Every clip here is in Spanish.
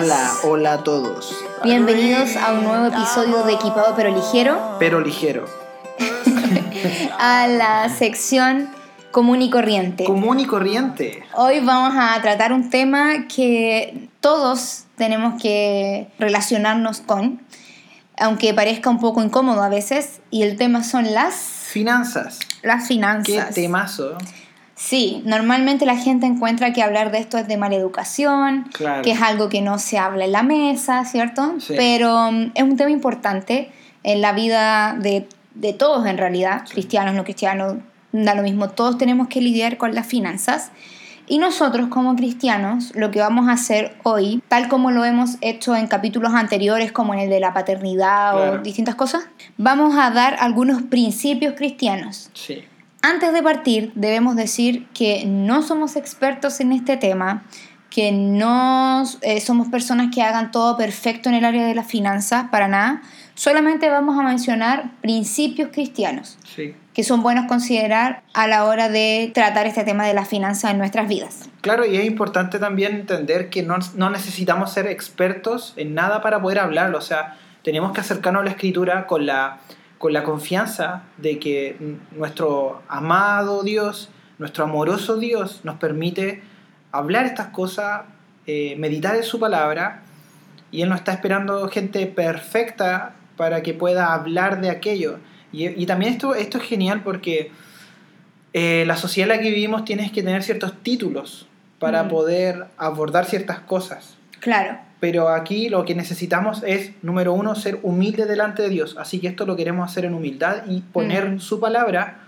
Hola, hola a todos. Bienvenidos a un nuevo episodio de Equipado pero Ligero, Pero ligero. a la sección común y corriente. Común y corriente. Hoy vamos a tratar un tema que todos tenemos que relacionarnos con, aunque parezca un poco incómodo a veces, y el tema son las, Finanzas. las Qué finanzas. temazo. Sí, normalmente la gente encuentra que hablar de esto es de mala educación, Claro. que es algo que no se habla en la mesa, ¿cierto? Sí. Pero mm, es un tema importante en la vida de, de todos en realidad, cristianos, no cristianos, da lo mismo, todos tenemos que lidiar con las finanzas. Y nosotros como cristianos lo que vamos a hacer hoy, tal como lo hemos hecho en capítulos anteriores como en el de la paternidad o distintas cosas, vamos a dar algunos principios cristianos Sí. Antes de partir, debemos decir que no somos expertos en este tema, que no eh, somos personas que hagan todo perfecto en el área de las finanzas, para nada. Solamente vamos a mencionar principios cristianos Sí. que son buenos considerar a la hora de tratar este tema de las finanzas en nuestras vidas. Claro, y es importante también entender que no, no necesitamos ser expertos en nada para poder hablarlo. O sea, tenemos que acercarnos a la escritura con la, con la confianza de que nuestro amado Dios, nuestro amoroso Dios, nos permite hablar estas cosas, eh, meditar en su palabra, y Él no está esperando gente perfecta para que pueda hablar de aquello. Y, y también esto, esto es genial porque eh, la sociedad en la que vivimos tienes que tener ciertos títulos para Mm. poder abordar ciertas cosas. Claro, Pero aquí lo que necesitamos es, número uno, ser humilde delante de Dios. Así que esto lo queremos hacer en humildad y poner Mm. su palabra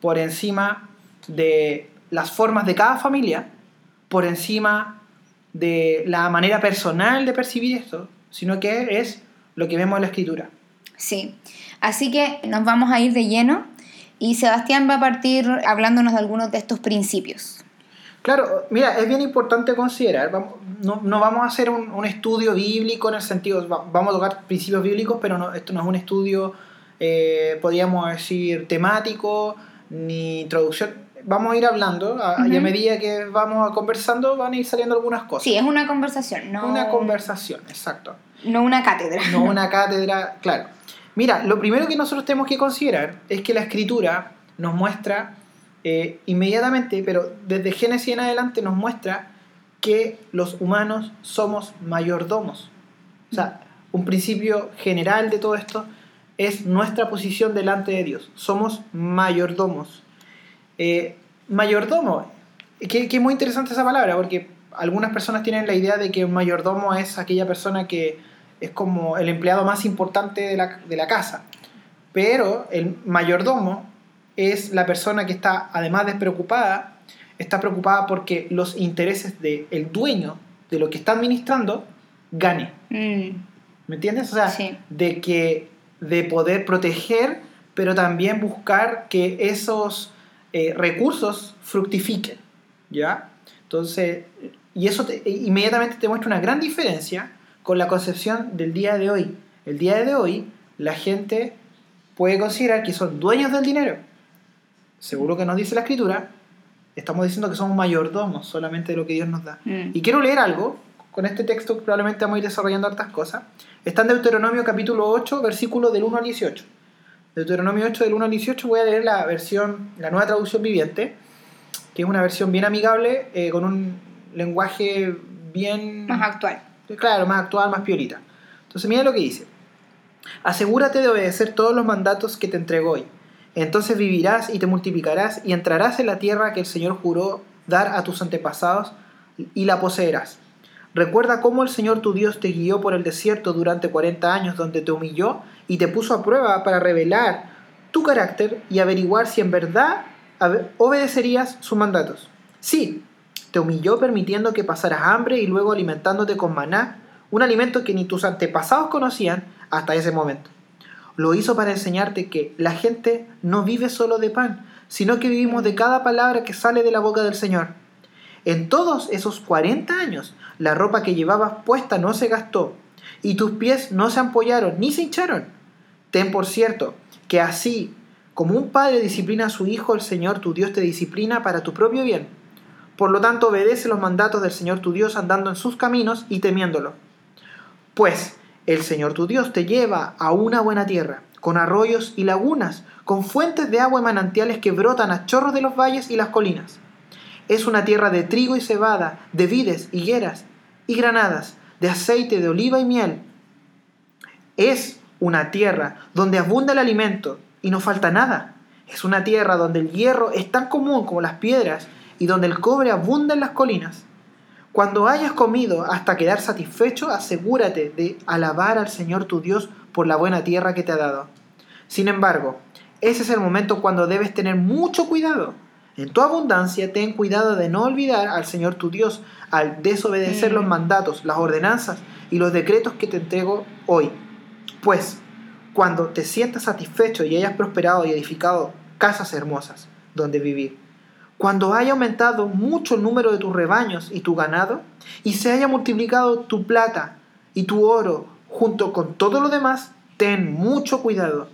por encima de las formas de cada familia, por encima de la manera personal de percibir esto, sino que es lo que vemos en la escritura. sí. Así que nos vamos a ir de lleno y Sebastián va a partir hablándonos de algunos de estos principios. Claro, mira, es bien importante considerar, vamos- no, no vamos a hacer un, un estudio bíblico en el sentido, va- vamos a tocar principios bíblicos, pero no, esto no es un estudio, eh, podríamos decir, temático, ni introducción. Vamos a ir hablando a- y a medida que vamos conversando van a ir saliendo algunas cosas. Sí, es una conversación, no Una conversación, exacto. no una cátedra. No una cátedra, claro. Mira, lo primero que nosotros tenemos que considerar es que la escritura nos muestra eh, inmediatamente, pero desde Génesis en adelante nos muestra que los humanos somos mayordomos. O sea, un principio general de todo esto es nuestra posición delante de Dios. Somos mayordomos. Eh, mayordomo, que, muy interesante esa palabra, porque algunas personas tienen la idea de que un mayordomo es aquella persona que es como el empleado más importante de la, de la casa. Pero el mayordomo es la persona que está, además de preocupada, está preocupada porque los intereses del dueño de lo que está administrando gane. Mm, ¿Me entiendes? O sea, Sí. de que de poder proteger, pero también buscar que esos eh, recursos fructifiquen, ¿ya? Entonces, y eso te- inmediatamente te muestra una gran diferencia con la concepción del día de hoy. El día de hoy, la gente puede considerar que son dueños del dinero. Seguro que nos dice la escritura, estamos diciendo que somos mayordomos solamente de lo que Dios nos da. mm. Y quiero leer algo, con este texto probablemente vamos a ir desarrollando hartas cosas. Está en Deuteronomio capítulo 8, versículo del 1 al 18. Deuteronomio 8 del 1 al 18 voy a leer la versión, la nueva traducción viviente, que es una versión bien amigable, eh, con un lenguaje bien... Más actual. Claro, más actual, más piolita. Entonces mira lo que dice. Asegúrate de obedecer todos los mandatos que te entrego hoy. Entonces vivirás y te multiplicarás y entrarás en la tierra que el Señor juró dar a tus antepasados y la poseerás. Recuerda cómo el Señor tu Dios te guió por el desierto durante 40 años, donde te humilló y te puso a prueba para revelar tu carácter y averiguar si en verdad obedecerías sus mandatos. Sí, te humilló permitiendo que pasaras hambre y luego alimentándote con maná, un alimento que ni tus antepasados conocían hasta ese momento. Lo hizo para enseñarte que la gente no vive solo de pan, sino que vivimos de cada palabra que sale de la boca del Señor. En todos esos 40 años, la ropa que llevabas puesta no se gastó, y tus pies no se ampollaron ni se hincharon. Ten por cierto que así como un padre disciplina a su hijo, el Señor tu Dios te disciplina para tu propio bien. Por lo tanto, obedece los mandatos del Señor tu Dios andando en sus caminos y temiéndolo. Pues el Señor tu Dios te lleva a una buena tierra, con arroyos y lagunas, con fuentes de agua y manantiales que brotan a chorros de los valles y las colinas. Es una tierra de trigo y cebada, de vides, higueras y granadas, de aceite, de oliva y miel. Es una tierra donde abunda el alimento y no falta nada. Es una tierra donde el hierro es tan común como las piedras y donde el cobre abunda en las colinas. Cuando hayas comido hasta quedar satisfecho, asegúrate de alabar al Señor tu Dios por la buena tierra que te ha dado. Sin embargo, ese es el momento cuando debes tener mucho cuidado. En tu abundancia, ten cuidado de no olvidar al Señor tu Dios al desobedecer los mandatos, las ordenanzas y los decretos que te entrego hoy. Pues, cuando te sientas satisfecho y hayas prosperado y edificado casas hermosas donde vivir, cuando haya aumentado mucho el número de tus rebaños y tu ganado, y se haya multiplicado tu plata y tu oro junto con todo lo demás, ten mucho cuidado.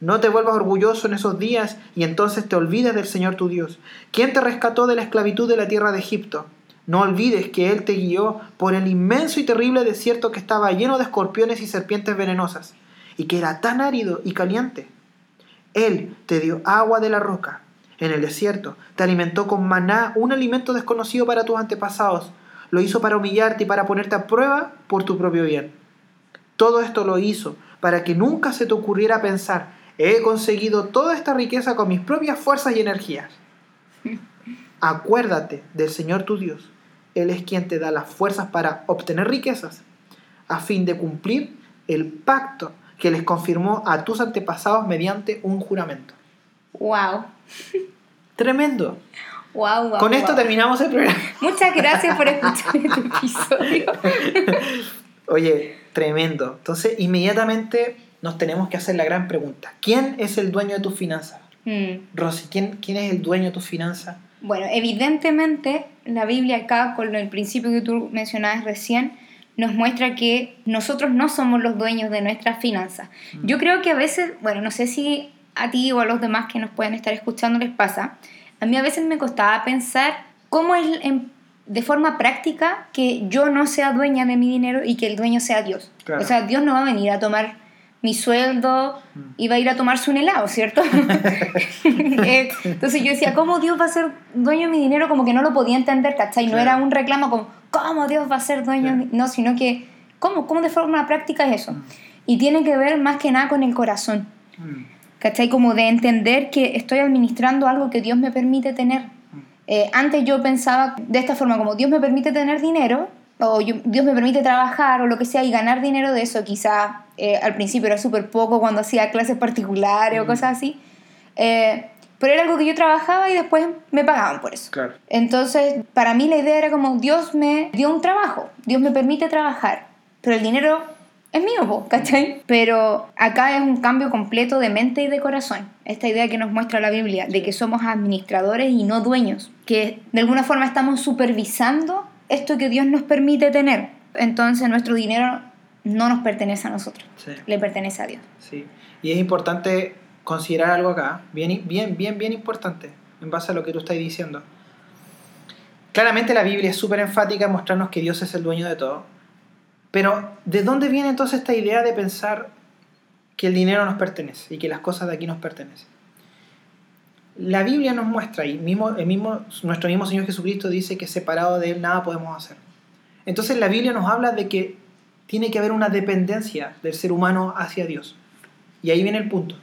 No te vuelvas orgulloso en esos días y entonces te olvides del Señor tu Dios, quien te rescató de la esclavitud de la tierra de Egipto. No olvides que Él te guió por el inmenso y terrible desierto que estaba lleno de escorpiones y serpientes venenosas, y que era tan árido y caliente. Él te dio agua de la roca en el desierto, te alimentó con maná, un alimento desconocido para tus antepasados. Lo hizo para humillarte y para ponerte a prueba por tu propio bien. Todo esto lo hizo para que nunca se te ocurriera pensar, he conseguido toda esta riqueza con mis propias fuerzas y energías. Acuérdate del Señor tu Dios. Él es quien te da las fuerzas para obtener riquezas, a fin de cumplir el pacto que les confirmó a tus antepasados mediante un juramento. ¡Wow! Tremendo. Wow, wow, Con esto wow. terminamos el programa. Muchas gracias por escuchar este episodio. Oye, tremendo. Entonces, inmediatamente nos tenemos que hacer la gran pregunta. ¿Quién es el dueño de tus finanzas? Mm. Rosy, ¿quién, ¿quién es el dueño de tus finanzas? Bueno, evidentemente la Biblia acá, con el principio que tú mencionabas recién, nos muestra que nosotros no somos los dueños de nuestras finanzas. Yo creo que a veces, bueno, no sé si a ti o a los demás que nos pueden estar escuchando les pasa, a mí a veces me costaba pensar cómo es en- de forma práctica que yo no sea dueña de mi dinero y que el dueño sea Dios. Claro. O sea, Dios no va a venir a tomar mi sueldo y va a ir a tomarse un helado, ¿cierto? Eh, Entonces yo decía, ¿cómo Dios va a ser dueño de mi dinero? Como que no lo podía entender, ¿cachai? No Claro. era un reclamo como, ¿cómo Dios va a ser dueño? de mi-?" No, sino que, ¿cómo? ¿Cómo de forma práctica es eso? Mm. Y tiene que ver más que nada con el corazón. ¿Cachai? Como de entender que estoy administrando algo que Dios me permite tener. Eh, antes yo pensaba de esta forma, como Dios me permite tener dinero, o yo- Dios me permite trabajar, o lo que sea, y ganar dinero de eso, quizás eh, al principio era súper poco cuando hacía clases particulares o Mm. cosas así, Eh, pero era algo que yo trabajaba y después me pagaban por eso. Claro. Entonces, para mí la idea era como Dios me dio un trabajo, Dios me permite trabajar, pero el dinero es mío, po, ¿cachai? Pero acá es un cambio completo de mente y de corazón. Esta idea que nos muestra la Biblia, de que somos administradores y no dueños, que de alguna forma estamos supervisando esto que Dios nos permite tener. Entonces nuestro dinero no nos pertenece a nosotros, Sí, le pertenece a Dios. sí. Y es importante considerar algo acá, bien, bien, bien, bien importante, en base a lo que tú estás diciendo. Claramente la Biblia es súper enfática en mostrarnos que Dios es el dueño de todo. Pero, ¿de dónde viene entonces esta idea de pensar que el dinero nos pertenece y que las cosas de aquí nos pertenecen? La Biblia nos muestra, y mismo, el mismo, nuestro mismo Señor Jesucristo dice que separado de Él nada podemos hacer. Entonces la Biblia nos habla de que tiene que haber una dependencia del ser humano hacia Dios. Y ahí viene el punto.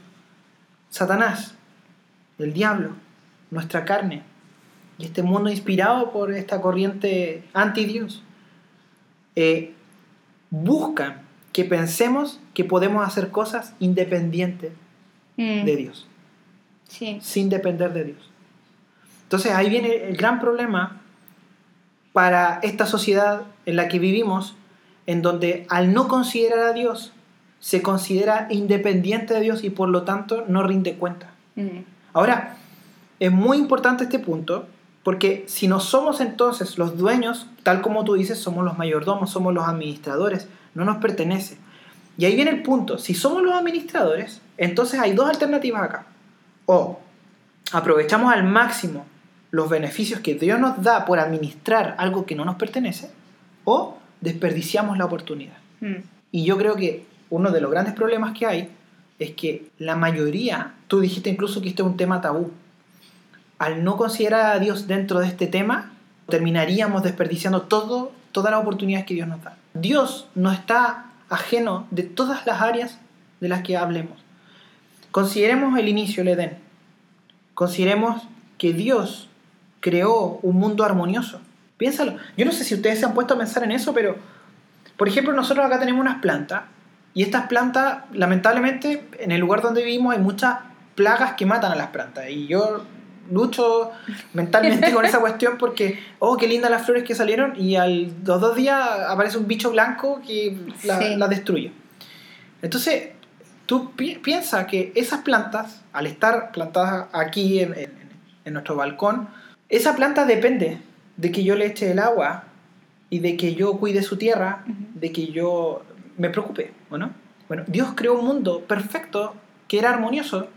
Satanás, el diablo, nuestra carne y este mundo inspirado por esta corriente anti-Dios, eh, buscan que pensemos que podemos hacer cosas independientes Mm, de Dios, sí. sin depender de Dios. Entonces ahí viene el gran problema para esta sociedad en la que vivimos, en donde al no considerar a Dios, se considera independiente de Dios y por lo tanto no rinde cuenta. Mm, Ahora, es muy importante este punto, porque si no somos entonces los dueños, tal como tú dices, somos los mayordomos, somos los administradores, no nos pertenece. Y ahí viene el punto, si somos los administradores, entonces hay dos alternativas acá. O aprovechamos al máximo los beneficios que Dios nos da por administrar algo que no nos pertenece, o desperdiciamos la oportunidad. mm. Y yo creo que uno de los grandes problemas que hay es que la mayoría, tú dijiste incluso que este es un tema tabú, al no considerar a Dios dentro de este tema, terminaríamos desperdiciando todo, todas las oportunidades que Dios nos da. Dios no está ajeno de todas las áreas de las que hablemos. Consideremos el inicio, el Edén. Consideremos que Dios creó un mundo armonioso. Piénsalo. Yo no sé si ustedes se han puesto a pensar en eso, pero, por ejemplo, nosotros acá tenemos unas plantas y estas plantas, lamentablemente, en el lugar donde vivimos hay muchas plagas que matan a las plantas. Y yo lucho mentalmente con esa cuestión porque, oh, qué lindas las flores que salieron y a los dos días aparece un bicho blanco que la, destruye. Entonces, tú piensas que esas plantas, al estar plantadas aquí en, en, nuestro balcón, esa planta depende de que yo le eche el agua y de que yo cuide su tierra, de que yo me preocupe, ¿o no? Bueno, Dios creó un mundo perfecto que era armonioso,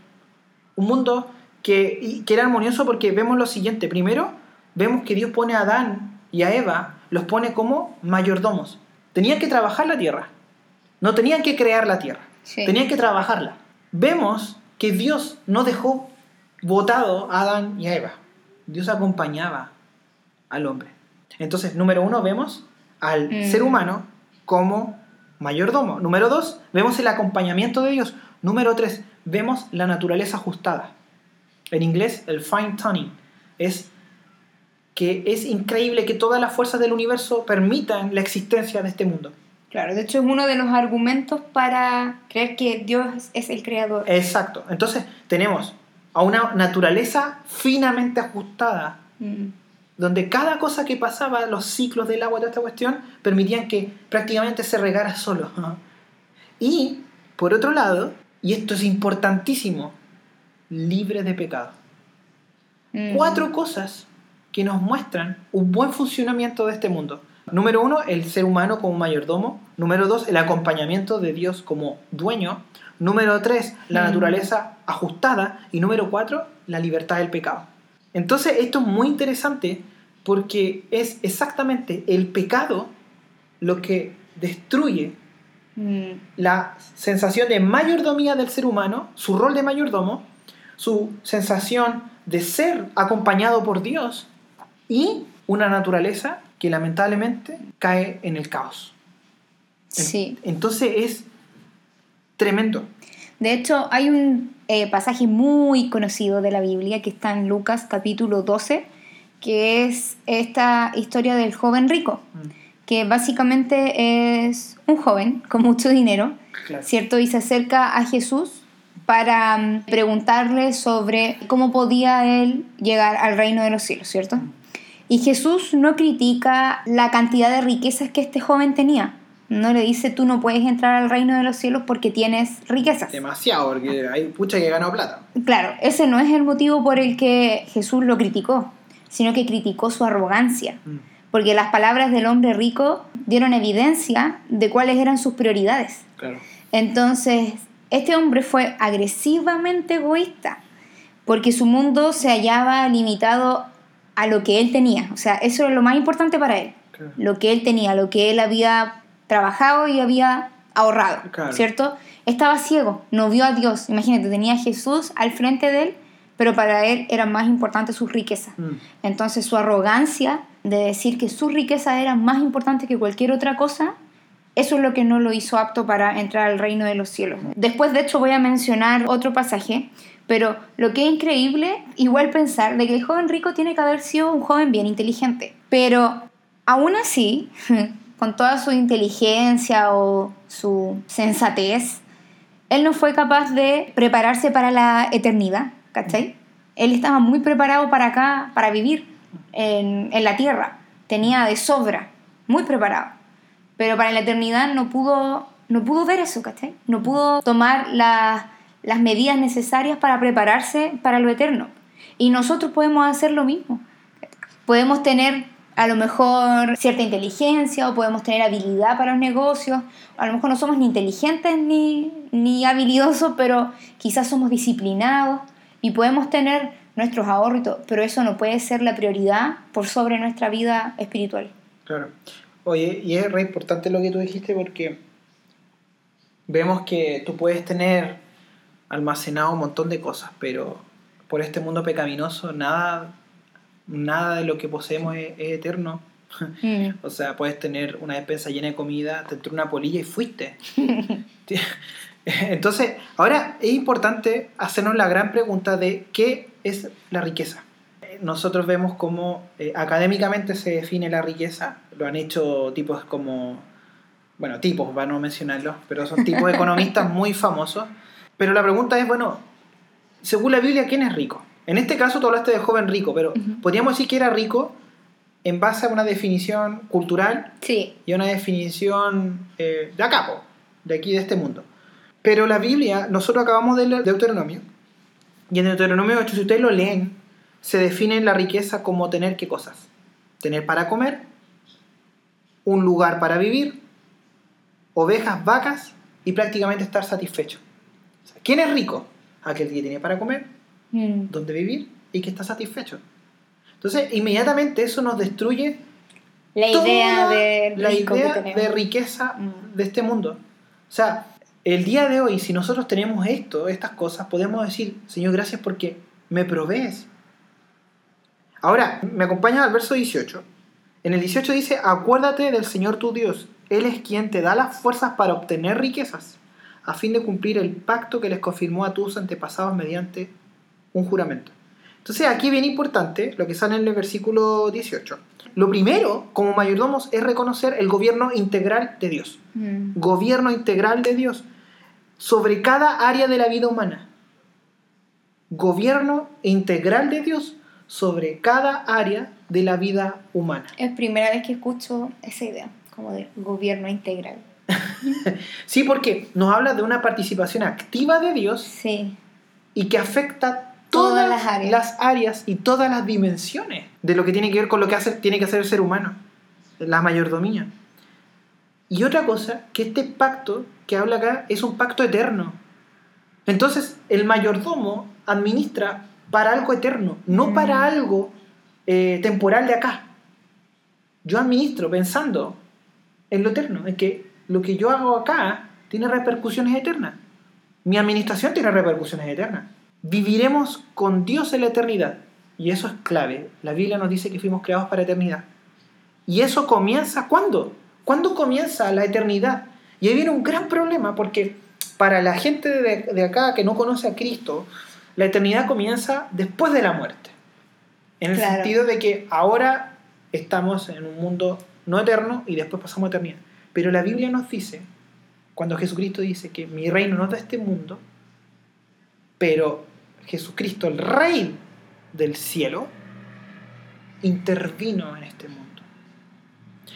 un mundo que, que era armonioso porque vemos lo siguiente. Primero, vemos que Dios pone a Adán y a Eva, los pone como mayordomos. Tenían que trabajar la tierra, no tenían que crear la tierra, tenían que trabajarla. Vemos que Dios no dejó votado a Adán y a Eva. Dios acompañaba al hombre. Entonces, número uno, vemos al mm. ser humano como mayordomo. Número dos, vemos el acompañamiento de Dios. Número tres, vemos la naturaleza ajustada. En inglés, el fine tuning es que es increíble que todas las fuerzas del universo permitan la existencia de este mundo. Claro, de hecho es uno de los argumentos para creer que Dios es el creador. Exacto. Entonces tenemos a una naturaleza finamente ajustada, mm. donde cada cosa que pasaba, los ciclos del agua, de esta cuestión, permitían que prácticamente se regara solo. Y, por otro lado, y esto es importantísimo, libre de pecado. Mm. Cuatro cosas que nos muestran un buen funcionamiento de este mundo. Número uno, el ser humano como mayordomo. Número dos, el acompañamiento de Dios como dueño. Número tres, la mm. naturaleza ajustada. Y número cuatro, la libertad del pecado. Entonces esto es muy interesante porque es exactamente el pecado lo que destruye mm. la sensación de mayordomía del ser humano, su rol de mayordomo, su sensación de ser acompañado por Dios y una naturaleza que lamentablemente cae en el caos. Sí. Entonces es tremendo. De hecho, hay un eh, pasaje muy conocido de la Biblia que está en Lucas capítulo 12, que es esta historia del joven rico, mm. que básicamente es un joven con mucho dinero, ¿cierto? Y se acerca a Jesús para mm, preguntarle sobre cómo podía él llegar al reino de los cielos, ¿cierto? Y Jesús no critica la cantidad de riquezas que este joven tenía. No le dice tú no puedes entrar al reino de los cielos porque tienes riquezas. Demasiado, porque hay pucha que ganó plata. Claro, ese no es el motivo por el que Jesús lo criticó, sino que criticó su arrogancia. Mm. Porque las palabras del hombre rico dieron evidencia de cuáles eran sus prioridades. Claro. Entonces, este hombre fue agresivamente egoísta porque su mundo se hallaba limitado a lo que él tenía. O sea, eso era lo más importante para él. Lo que él tenía, lo que él había trabajado y había ahorrado, ¿cierto? Estaba ciego, no vio a Dios. Imagínate, tenía a Jesús al frente de él, pero para él era más importante su riqueza. Mm. Entonces su arrogancia de decir que su riqueza era más importante que cualquier otra cosa eso es lo que no lo hizo apto para entrar al reino de los cielos. Después, de hecho, voy a mencionar otro pasaje, pero lo que es increíble, igual pensar de que el joven rico tiene que haber sido un joven bien inteligente. Pero aún así, con toda su inteligencia o su sensatez, él no fue capaz de prepararse para la eternidad, ¿cachai? Él estaba muy preparado para acá, para vivir en, en la tierra. Tenía de sobra, muy preparado. Pero para la eternidad no pudo, no pudo ver eso, ¿cachai? No pudo tomar las medidas necesarias para prepararse para lo eterno. Y nosotros podemos hacer lo mismo. Podemos tener a lo mejor cierta inteligencia o podemos tener habilidad para los negocios. A lo mejor no somos ni inteligentes ni, ni habilidosos, pero quizás somos disciplinados y podemos tener nuestros ahorros, pero eso no puede ser la prioridad por sobre nuestra vida espiritual. Claro. Oye, y es re importante lo que tú dijiste porque vemos que tú puedes tener almacenado un montón de cosas, pero por este mundo pecaminoso nada, nada de lo que poseemos es, es eterno. Mm. O sea, puedes tener una despensa llena de comida, te entró una polilla y fuiste. Entonces, ahora es importante hacernos la gran pregunta de qué es la riqueza. Nosotros vemos cómo eh, académicamente se define la riqueza. Lo han hecho tipos como, bueno, tipos, para no mencionarlos, pero son tipos economistas muy famosos. Pero la pregunta es, bueno, según la Biblia, ¿quién es rico? En este caso tú hablaste de joven rico, pero Ujú. podríamos decir que era rico en base a una definición cultural Sí. y una definición eh, de acá, po, de aquí, de este mundo. Pero la Biblia, nosotros acabamos de leer Deuteronomio, y en Deuteronomio 8, si ustedes lo leen, se define la riqueza como tener qué cosas. Tener para comer, un lugar para vivir, ovejas, vacas y prácticamente estar satisfecho. O sea, ¿Quién es rico? Aquel que tiene para comer, Mm. donde vivir y que está satisfecho. Entonces, inmediatamente eso nos destruye La idea de la idea de riqueza Mm. de este mundo. O sea, el día de hoy, si nosotros tenemos esto, estas cosas, podemos decir, Señor, gracias porque me provees. Ahora, me acompaña al verso 18. En el 18 dice, acuérdate del Señor tu Dios. Él es quien te da las fuerzas para obtener riquezas, a fin de cumplir el pacto que les confirmó a tus antepasados mediante un juramento. Entonces aquí bien importante lo que sale en el versículo 18. Lo primero, como mayordomos, es reconocer el gobierno integral de Dios. Mm. Gobierno integral de Dios sobre cada área de la vida humana. Gobierno integral de Dios sobre cada área de la vida humana. Es primera vez que escucho esa idea, como de gobierno integral. Sí, porque nos habla de una participación activa de Dios Sí. y que afecta Todas todas, las áreas. las áreas y todas las dimensiones de lo que tiene que ver con lo que hace, tiene que hacer el ser humano, la mayordomía. Y otra cosa, que este pacto que habla acá es un pacto eterno. Entonces, el mayordomo administra para algo eterno, no Mm. para algo eh, temporal de acá. Yo administro pensando en lo eterno, en que lo que yo hago acá tiene repercusiones eternas. Mi administración tiene repercusiones eternas. Viviremos con Dios en la eternidad. Y eso es clave. La Biblia nos dice que fuimos creados para eternidad. Y eso comienza ¿cuándo? ¿Cuándo comienza la eternidad? Y ahí viene un gran problema porque para la gente de, de acá que no conoce a Cristo, la eternidad comienza después de la muerte. En el Claro. sentido de que ahora estamos en un mundo no eterno y después pasamos a eternidad. Pero la Biblia nos dice, cuando Jesucristo dice que mi reino no es de este mundo, pero Jesucristo, el Rey del cielo, intervino en este mundo.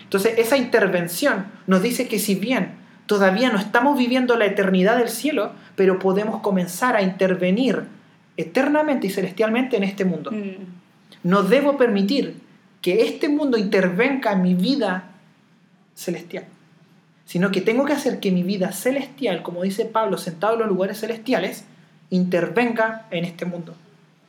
Entonces, esa intervención nos dice que si bien todavía no estamos viviendo la eternidad del cielo, pero podemos comenzar a intervenir eternamente y celestialmente en este mundo. Mm. No debo permitir que este mundo intervenga en mi vida celestial, sino que tengo que hacer que mi vida celestial, como dice Pablo, sentado en los lugares celestiales, intervenga en este mundo.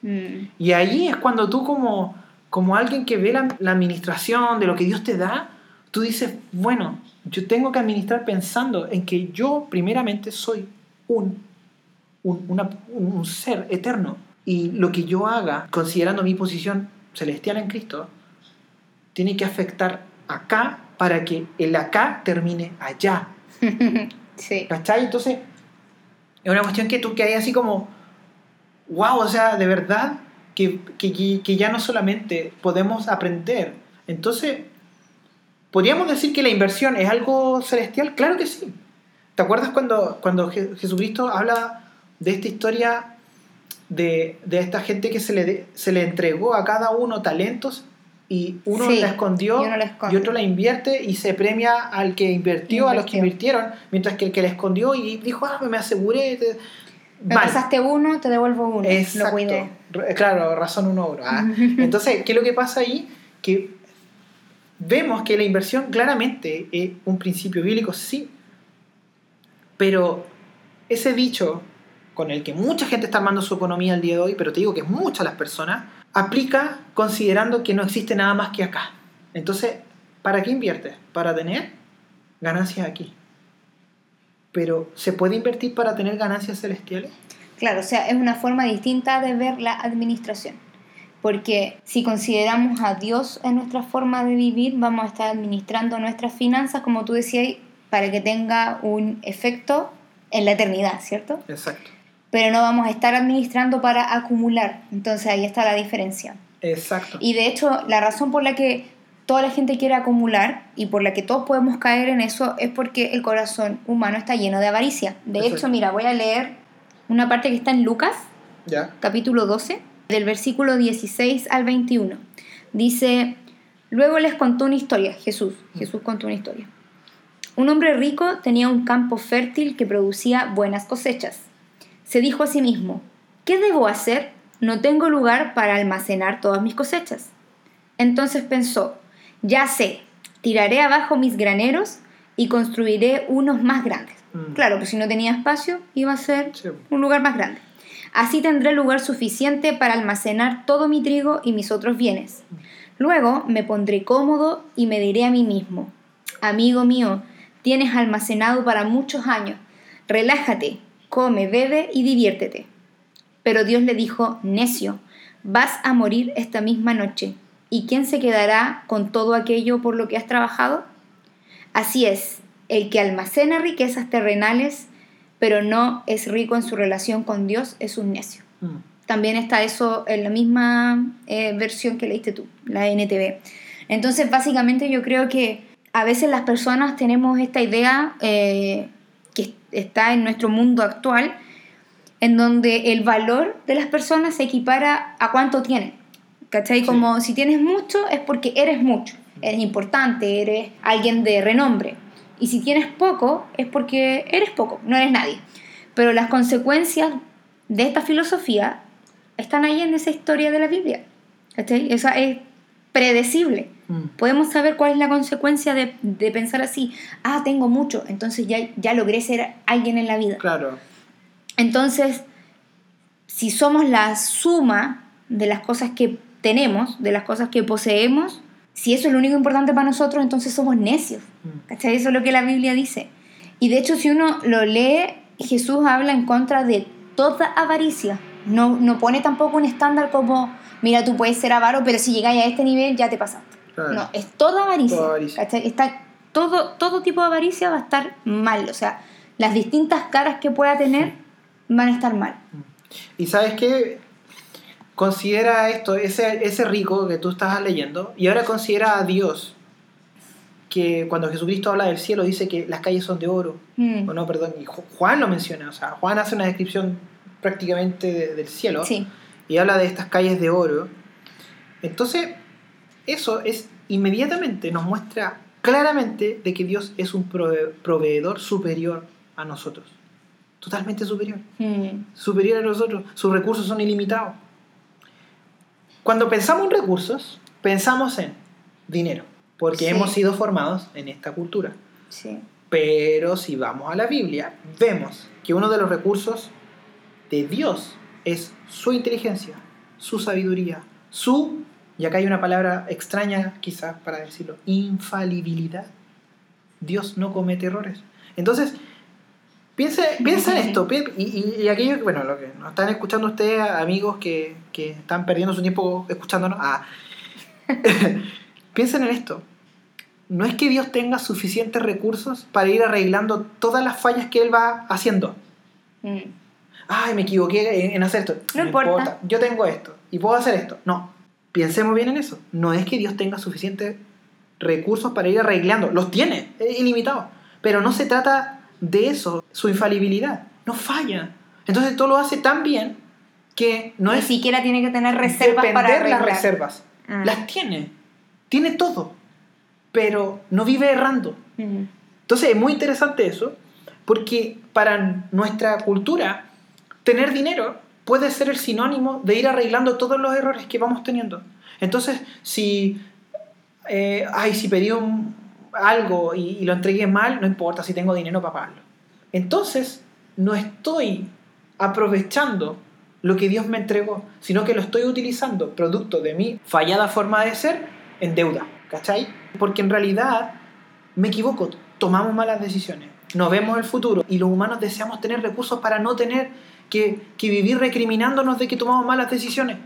Mm. Y ahí es cuando tú como, como alguien que ve la, la administración de lo que Dios te da, tú dices, bueno, yo tengo que administrar pensando en que yo primeramente soy un, un, una- un- ser eterno. Y lo que yo haga, considerando mi posición celestial en Cristo, tiene que afectar acá para que el acá termine allá. sí. ¿Cachai? Entonces, es una cuestión que tú que hay así como, wow, o sea, de verdad, que, que- que- ya no solamente podemos aprender. Entonces, ¿podríamos decir que la inversión es algo celestial? Claro que sí. ¿Te acuerdas cuando, cuando Je- Jesucristo habla de esta historia de, de esta gente que se le, de- se le entregó a cada uno talentos y uno Sí, la escondió y otro la invierte y se premia al que invirtió, a los que invirtieron, mientras que el que la escondió y dijo, ah, me aseguré. te- Me pasaste uno, te devuelvo uno. Lo Exacto. cuidé. Claro, razón uno oro. ah. Entonces, ¿qué es lo que pasa ahí? Que vemos que la inversión claramente es un principio bíblico, sí. Pero ese dicho con el que mucha gente está armando su economía al día de hoy, pero te digo que es muchas las personas, aplica considerando que no existe nada más que acá. Entonces, ¿para qué inviertes? Para tener ganancias aquí. pero ¿se puede invertir para tener ganancias celestiales? Claro, o sea, es una forma distinta de ver la administración. Porque si consideramos a Dios en nuestra forma de vivir, vamos a estar administrando nuestras finanzas, como tú decías, para que tenga un efecto en la eternidad, ¿cierto? Exacto. Pero no vamos a estar administrando para acumular. Entonces ahí está la diferencia. Exacto. Y de hecho, la razón por la que toda la gente quiere acumular y por la que todos podemos caer en eso es porque el corazón humano está lleno de avaricia. De Exacto. hecho, mira, voy a leer una parte que está en Lucas, ¿Ya? capítulo 12, del versículo 16 al 21. Dice, luego les contó una historia, Jesús, Jesús contó una historia. Un hombre rico tenía un campo fértil que producía buenas cosechas. Se dijo a sí mismo, ¿qué debo hacer? No tengo lugar para almacenar todas mis cosechas. Entonces pensó, ya sé, tiraré abajo mis graneros y construiré unos más grandes. Mm. Claro, pues si no tenía espacio, iba a ser Sí. un lugar más grande. Así tendré lugar suficiente para almacenar todo mi trigo y mis otros bienes. Luego me pondré cómodo y me diré a mí mismo, amigo mío, tienes almacenado para muchos años, relájate, come, bebe y diviértete. Pero Dios le dijo, necio, vas a morir esta misma noche, ¿y quién se quedará con todo aquello por lo que has trabajado? Así es, el que almacena riquezas terrenales, pero no es rico en su relación con Dios, es un necio. Mm. También está eso en la misma eh, versión que leíste tú, la NTV. Entonces, básicamente yo creo que a veces las personas tenemos esta idea eh, está en nuestro mundo actual, en donde el valor de las personas se equipara a cuánto tienen. ¿Cachai? Sí. Como si tienes mucho es porque eres mucho, eres importante, eres alguien de renombre. Y si tienes poco es porque eres poco, no eres nadie. Pero las consecuencias de esta filosofía están ahí en esa historia de la Biblia. ¿Cachai? Esa es predecible. Mm. Podemos saber cuál es la consecuencia de, de pensar así. Ah, tengo mucho, entonces ya, ya logré ser alguien en la vida. Claro. Entonces, si somos la suma de las cosas que tenemos, de las cosas que poseemos, si eso es lo único importante para nosotros, entonces somos necios. Mm. ¿Cachai? Eso es lo que la Biblia dice. Y de hecho, si uno lo lee, Jesús habla en contra de toda avaricia. No, no pone tampoco un estándar como, mira, tú puedes ser avaro, pero si llegáis a este nivel ya te pasaste. Claro. No, es toda avaricia. Toda avaricia. ¿cachai? Está, todo, todo tipo de avaricia va a estar mal. O sea, las distintas caras que pueda tener van a estar mal. Y sabes qué? Considera esto, ese, ese rico que tú estás leyendo, y ahora considera a Dios, que cuando Jesucristo habla del cielo dice que las calles son de oro. Mm. O no, perdón, y Ju- Juan lo menciona, o sea, Juan hace una descripción prácticamente de- del cielo Sí. y habla de estas calles de oro. Entonces, eso es inmediatamente nos muestra claramente de que Dios es un prove- proveedor superior a nosotros. Totalmente superior. Mm. Superior a nosotros. Sus recursos son ilimitados. Cuando pensamos en recursos, pensamos en dinero, porque Sí. hemos sido formados en esta cultura. Sí. Pero si vamos a la Biblia, vemos que uno de los recursos de Dios es su inteligencia, su sabiduría, su, y acá hay una palabra extraña quizás para decirlo, infalibilidad. Dios no comete errores. Entonces, piensa, piensa en esto, y, y, y aquellos, bueno, lo que nos están escuchando ustedes, amigos que, que están perdiendo su tiempo escuchándonos, ah, piensen en esto. No es que Dios tenga suficientes recursos para ir arreglando todas las fallas que Él va haciendo. Mm. Ay, me equivoqué en, en hacer esto. No importa. Yo tengo esto y puedo hacer esto. No. Pensemos bien en eso. No es que Dios tenga suficientes recursos para ir arreglando. Los tiene, es ilimitado. Pero no se trata de eso, su infalibilidad. No falla. Entonces todo lo hace tan bien que no Ni es siquiera tiene que tener reservas para depender las arreglar. reservas. Mm. Las tiene. Tiene todo. Pero no vive errando. Mm. Entonces es muy interesante eso, porque para nuestra cultura, tener dinero puede ser el sinónimo de ir arreglando todos los errores que vamos teniendo. Entonces, si, eh, ay, si pedí algo y, y lo entregué mal, no importa si tengo dinero para pagarlo. Entonces, no estoy aprovechando lo que Dios me entregó, sino que lo estoy utilizando, producto de mi fallada forma de ser, en deuda. ¿Cachai? Porque en realidad me equivoco, tomamos malas decisiones. No vemos el futuro y los humanos deseamos tener recursos para no tener que, vivir recriminándonos de que tomamos malas decisiones.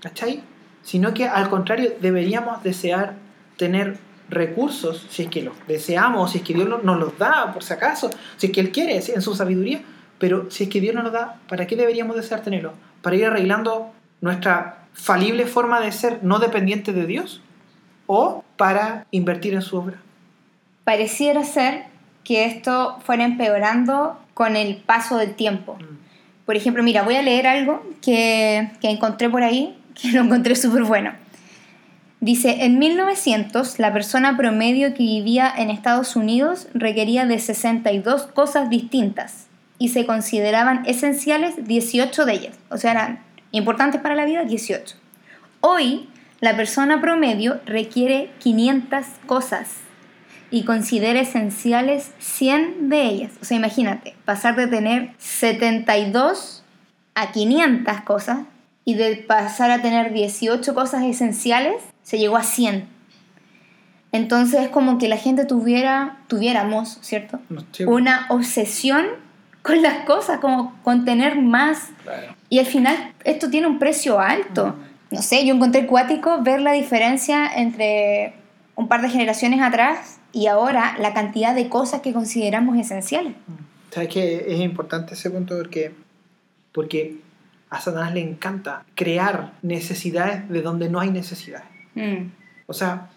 ¿Cachai? Sino que al contrario deberíamos desear tener recursos, si es que los deseamos, si es que Dios nos los da, por si acaso, si es que Él quiere, en su sabiduría, pero si es que Dios nos los da, ¿para qué deberíamos desear tenerlos? ¿Para ir arreglando nuestra falible forma de ser no dependiente de Dios? ¿O para invertir en su obra? Pareciera ser que esto fuera empeorando con el paso del tiempo. Mm. Por ejemplo, mira, voy a leer algo que, que encontré por ahí, que lo encontré súper bueno. Dice, en 1900 la persona promedio que vivía en Estados Unidos requería de 62 cosas distintas y se consideraban esenciales 18 de ellas. O sea, eran importantes para la vida 18. Hoy la persona promedio requiere 500 cosas y considera esenciales 100 de ellas. O sea, imagínate, pasar de tener 72 a 500 cosas y de pasar a tener 18 cosas esenciales, se llegó a 100. Entonces es como que la gente tuviera, tuviéramos, ¿cierto? Sí. Una obsesión con las cosas, como con tener más. Claro. Y al final esto tiene un precio alto. No sé, yo encontré cuático ver la diferencia entre un par de generaciones atrás y ahora la cantidad de cosas que consideramos esenciales. ¿Sabes que es importante ese punto? Porque, porque a Satanás le encanta crear necesidades de donde no hay necesidades. Mm. O sea,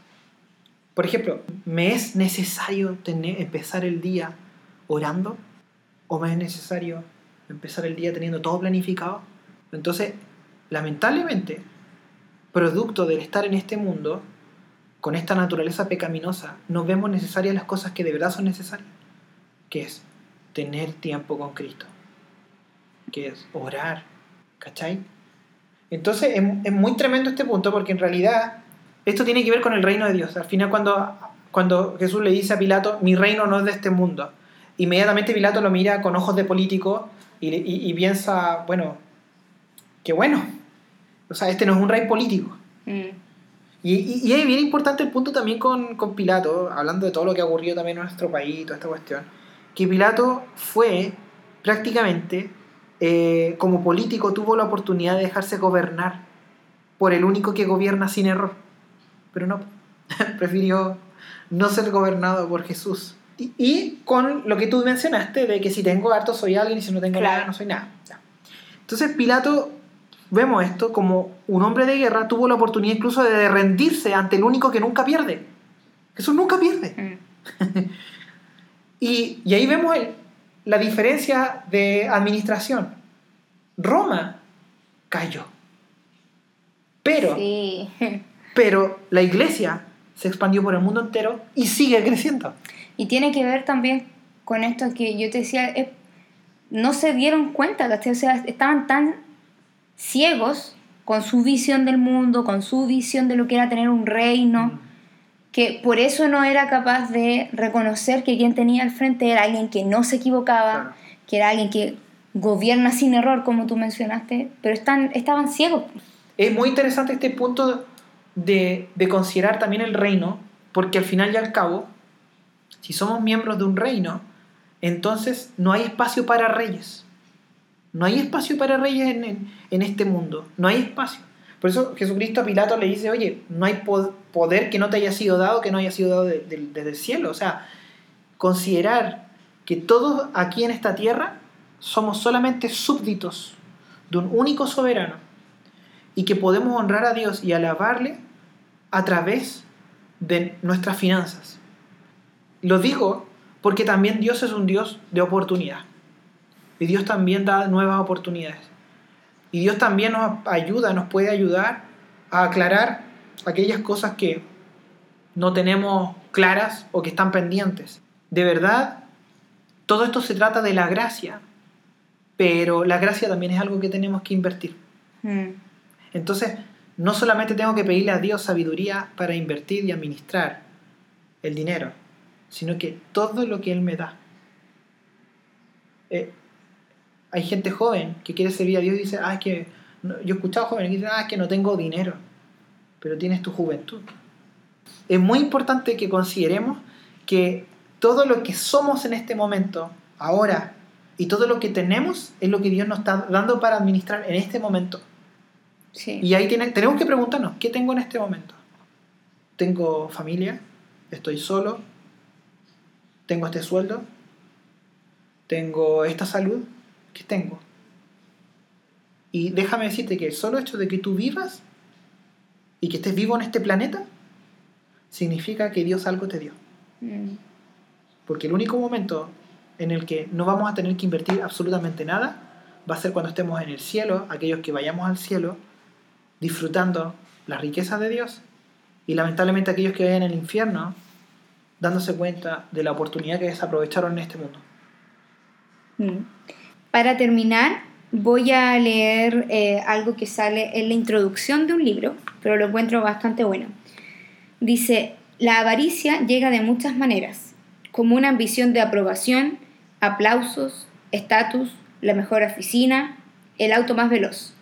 por ejemplo, ¿me es necesario tener, empezar el día orando? ¿O me es necesario empezar el día teniendo todo planificado? Entonces, lamentablemente, producto del estar en este mundo, con esta naturaleza pecaminosa, no vemos necesarias las cosas que de verdad son necesarias, que es tener tiempo con Cristo, que es orar, ¿cachai? Entonces es, muy tremendo este punto porque en realidad esto tiene que ver con el reino de Dios. Al final cuando, cuando Jesús le dice a Pilato, mi reino no es de este mundo, inmediatamente Pilato lo mira con ojos de político y, y- y piensa, bueno, qué bueno. O sea, este no es un rey político. Mm. Y, y- y es bien importante el punto también con, con Pilato, hablando de todo lo que ha ocurrido también en nuestro país, toda esta cuestión, que Pilato fue prácticamente, eh, como político, tuvo la oportunidad de dejarse gobernar por el único que gobierna sin error. Pero no, prefirió no ser gobernado por Jesús. Y, y con lo que tú mencionaste, de que si tengo harto soy alguien y si no tengo Claro. nada no soy nada. Entonces Pilato, vemos esto como un hombre de guerra tuvo la oportunidad incluso de rendirse ante el único que nunca pierde. Jesús nunca pierde. Mm. Y, y ahí vemos el- la diferencia de administración. Roma cayó. Pero, Sí. pero la iglesia se expandió por el mundo entero y sigue creciendo. Y tiene que ver también con esto que yo te decía, no se dieron cuenta, ¿cachai? O sea, estaban tan ciegos con su visión del mundo, con su visión de lo que era tener un reino, que por eso no era capaz de reconocer que quien tenía al frente era alguien que no se equivocaba, Claro. que era alguien que gobierna sin error, como tú mencionaste, pero están, estaban ciegos. Es muy interesante este punto de, de considerar también el reino, porque al final y al cabo, si somos miembros de un reino, entonces no hay espacio para reyes. No hay espacio para reyes en, en- este mundo. No hay espacio. Por eso Jesucristo a Pilato le dice, oye, no hay po- poder que no te haya sido dado, que no haya sido dado de- de- desde el cielo. O sea, considerar que todos aquí en esta tierra somos solamente súbditos de un único soberano y que podemos honrar a Dios y alabarle a través de nuestras finanzas. Lo digo porque también Dios es un Dios de oportunidad. Y Dios también da nuevas oportunidades. Y Dios también nos ayuda, nos puede ayudar a aclarar aquellas cosas que no tenemos claras o que están pendientes. De verdad, todo esto se trata de la gracia, pero la gracia también es algo que tenemos que invertir. Mm. Entonces, no solamente tengo que pedirle a Dios sabiduría para invertir y administrar el dinero, sino que todo lo que Él me da. Eh, hay gente joven que quiere servir a Dios y dice, ah, es que no- yo he escuchado jóvenes que dicen, ah, es que no tengo dinero, pero tienes tu juventud. Es muy importante que consideremos que todo lo que somos en este momento, ahora, y todo lo que tenemos es lo que Dios nos está dando para administrar en este momento. Sí. Y ahí tiene- tenemos que preguntarnos, ¿qué tengo en este momento? ¿Tengo familia? ¿Estoy solo? ¿Tengo este sueldo? ¿Tengo esta salud? ¿Qué tengo? Y déjame decirte que el solo hecho de que tú vivas y que estés vivo en este planeta significa que Dios algo te dio. Mm, Porque el único momento en el que no vamos a tener que invertir absolutamente nada va a ser cuando estemos en el cielo, aquellos que vayamos al cielo, disfrutando las riquezas de Dios, y lamentablemente aquellos que vayan al infierno, dándose cuenta de la oportunidad que desaprovecharon en este mundo. mm. Para terminar, voy a leer eh, algo que sale en la introducción de un libro, pero lo encuentro bastante bueno. Dice, la avaricia llega de muchas maneras, como una ambición de aprobación, aplausos, estatus, la mejor oficina, el auto más veloz.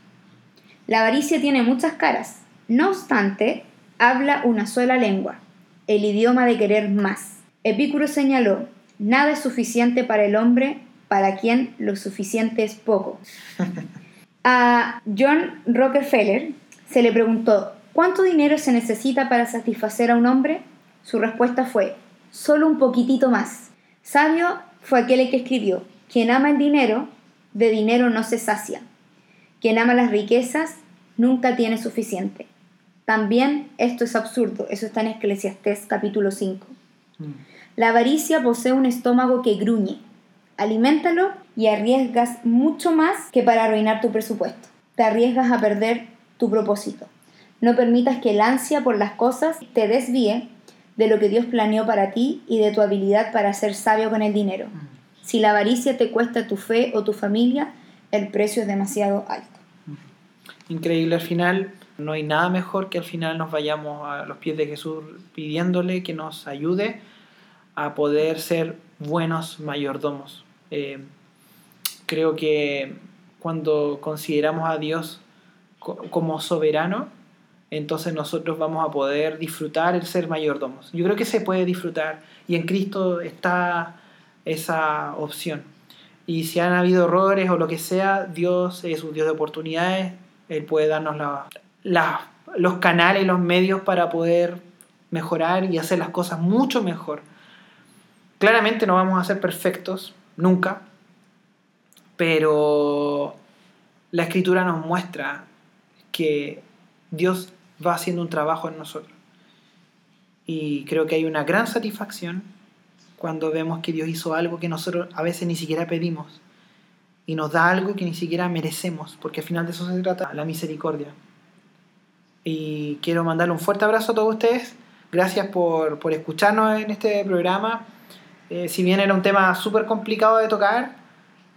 La avaricia tiene muchas caras, no obstante, habla una sola lengua, el idioma de querer más. Epicuro señaló, nada es suficiente para el hombre para quien lo suficiente es poco. A John Rockefeller se le preguntó, ¿cuánto dinero se necesita para satisfacer a un hombre? Su respuesta fue, solo un poquitito más. Sabio fue aquel que escribió, quien ama el dinero, de dinero no se sacia. Quien ama las riquezas, nunca tiene suficiente. También esto es absurdo, eso está en Eclesiastés capítulo 5. La avaricia posee un estómago que gruñe. Aliméntalo y arriesgas mucho más que para arruinar tu presupuesto. Te arriesgas a perder tu propósito. No permitas que el ansia por las cosas te desvíe de lo que Dios planeó para ti y de tu habilidad para ser sabio con el dinero. Si la avaricia te cuesta tu fe o tu familia, el precio es demasiado alto. Increíble al final. No hay nada mejor que al final nos vayamos a los pies de Jesús pidiéndole que nos ayude a poder ser buenos mayordomos. Eh, creo que cuando consideramos a Dios co- como soberano, entonces nosotros vamos a poder disfrutar el ser mayordomos. Yo creo que se puede disfrutar y en Cristo está esa opción. Y si han habido errores o lo que sea, Dios es un Dios de oportunidades, Él puede darnos los canales los medios para poder mejorar y hacer las cosas mucho mejor. Claramente no vamos a ser perfectos, nunca, pero la escritura nos muestra que Dios va haciendo un trabajo en nosotros. Y creo que hay una gran satisfacción cuando vemos que Dios hizo algo que nosotros a veces ni siquiera pedimos y nos da algo que ni siquiera merecemos, porque al final de eso se trata la misericordia. Y quiero mandarle un fuerte abrazo a todos ustedes. Gracias por, por escucharnos en este programa. Eh, si bien era un tema súper complicado de tocar,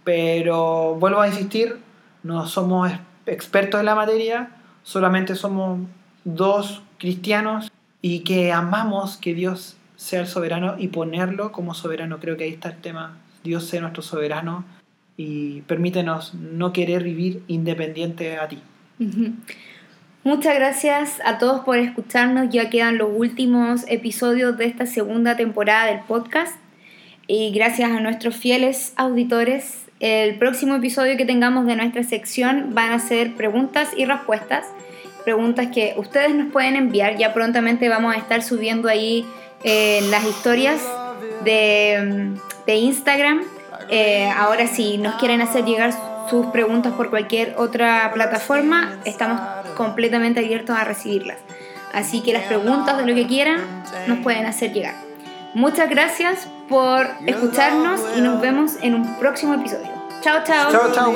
pero vuelvo a insistir, no somos ex- expertos en la materia, solamente somos dos cristianos y que amamos que Dios sea el soberano y ponerlo como soberano. Creo que ahí está el tema. Dios sea nuestro soberano y permítenos no querer vivir independiente a ti. Muchas gracias a todos por escucharnos. Ya quedan los últimos episodios de esta segunda temporada del podcast. Y gracias a nuestros fieles auditores, el próximo episodio que tengamos de nuestra sección van a ser preguntas y respuestas. Preguntas que ustedes nos pueden enviar. Ya prontamente vamos a estar subiendo ahí eh, las historias de, de Instagram. Eh, ahora si nos quieren hacer llegar sus preguntas por cualquier otra plataforma, estamos completamente abiertos a recibirlas. Así que las preguntas de lo que quieran nos pueden hacer llegar. Muchas gracias por escucharnos y nos vemos en un próximo episodio. Chao, chao. Chao, chao,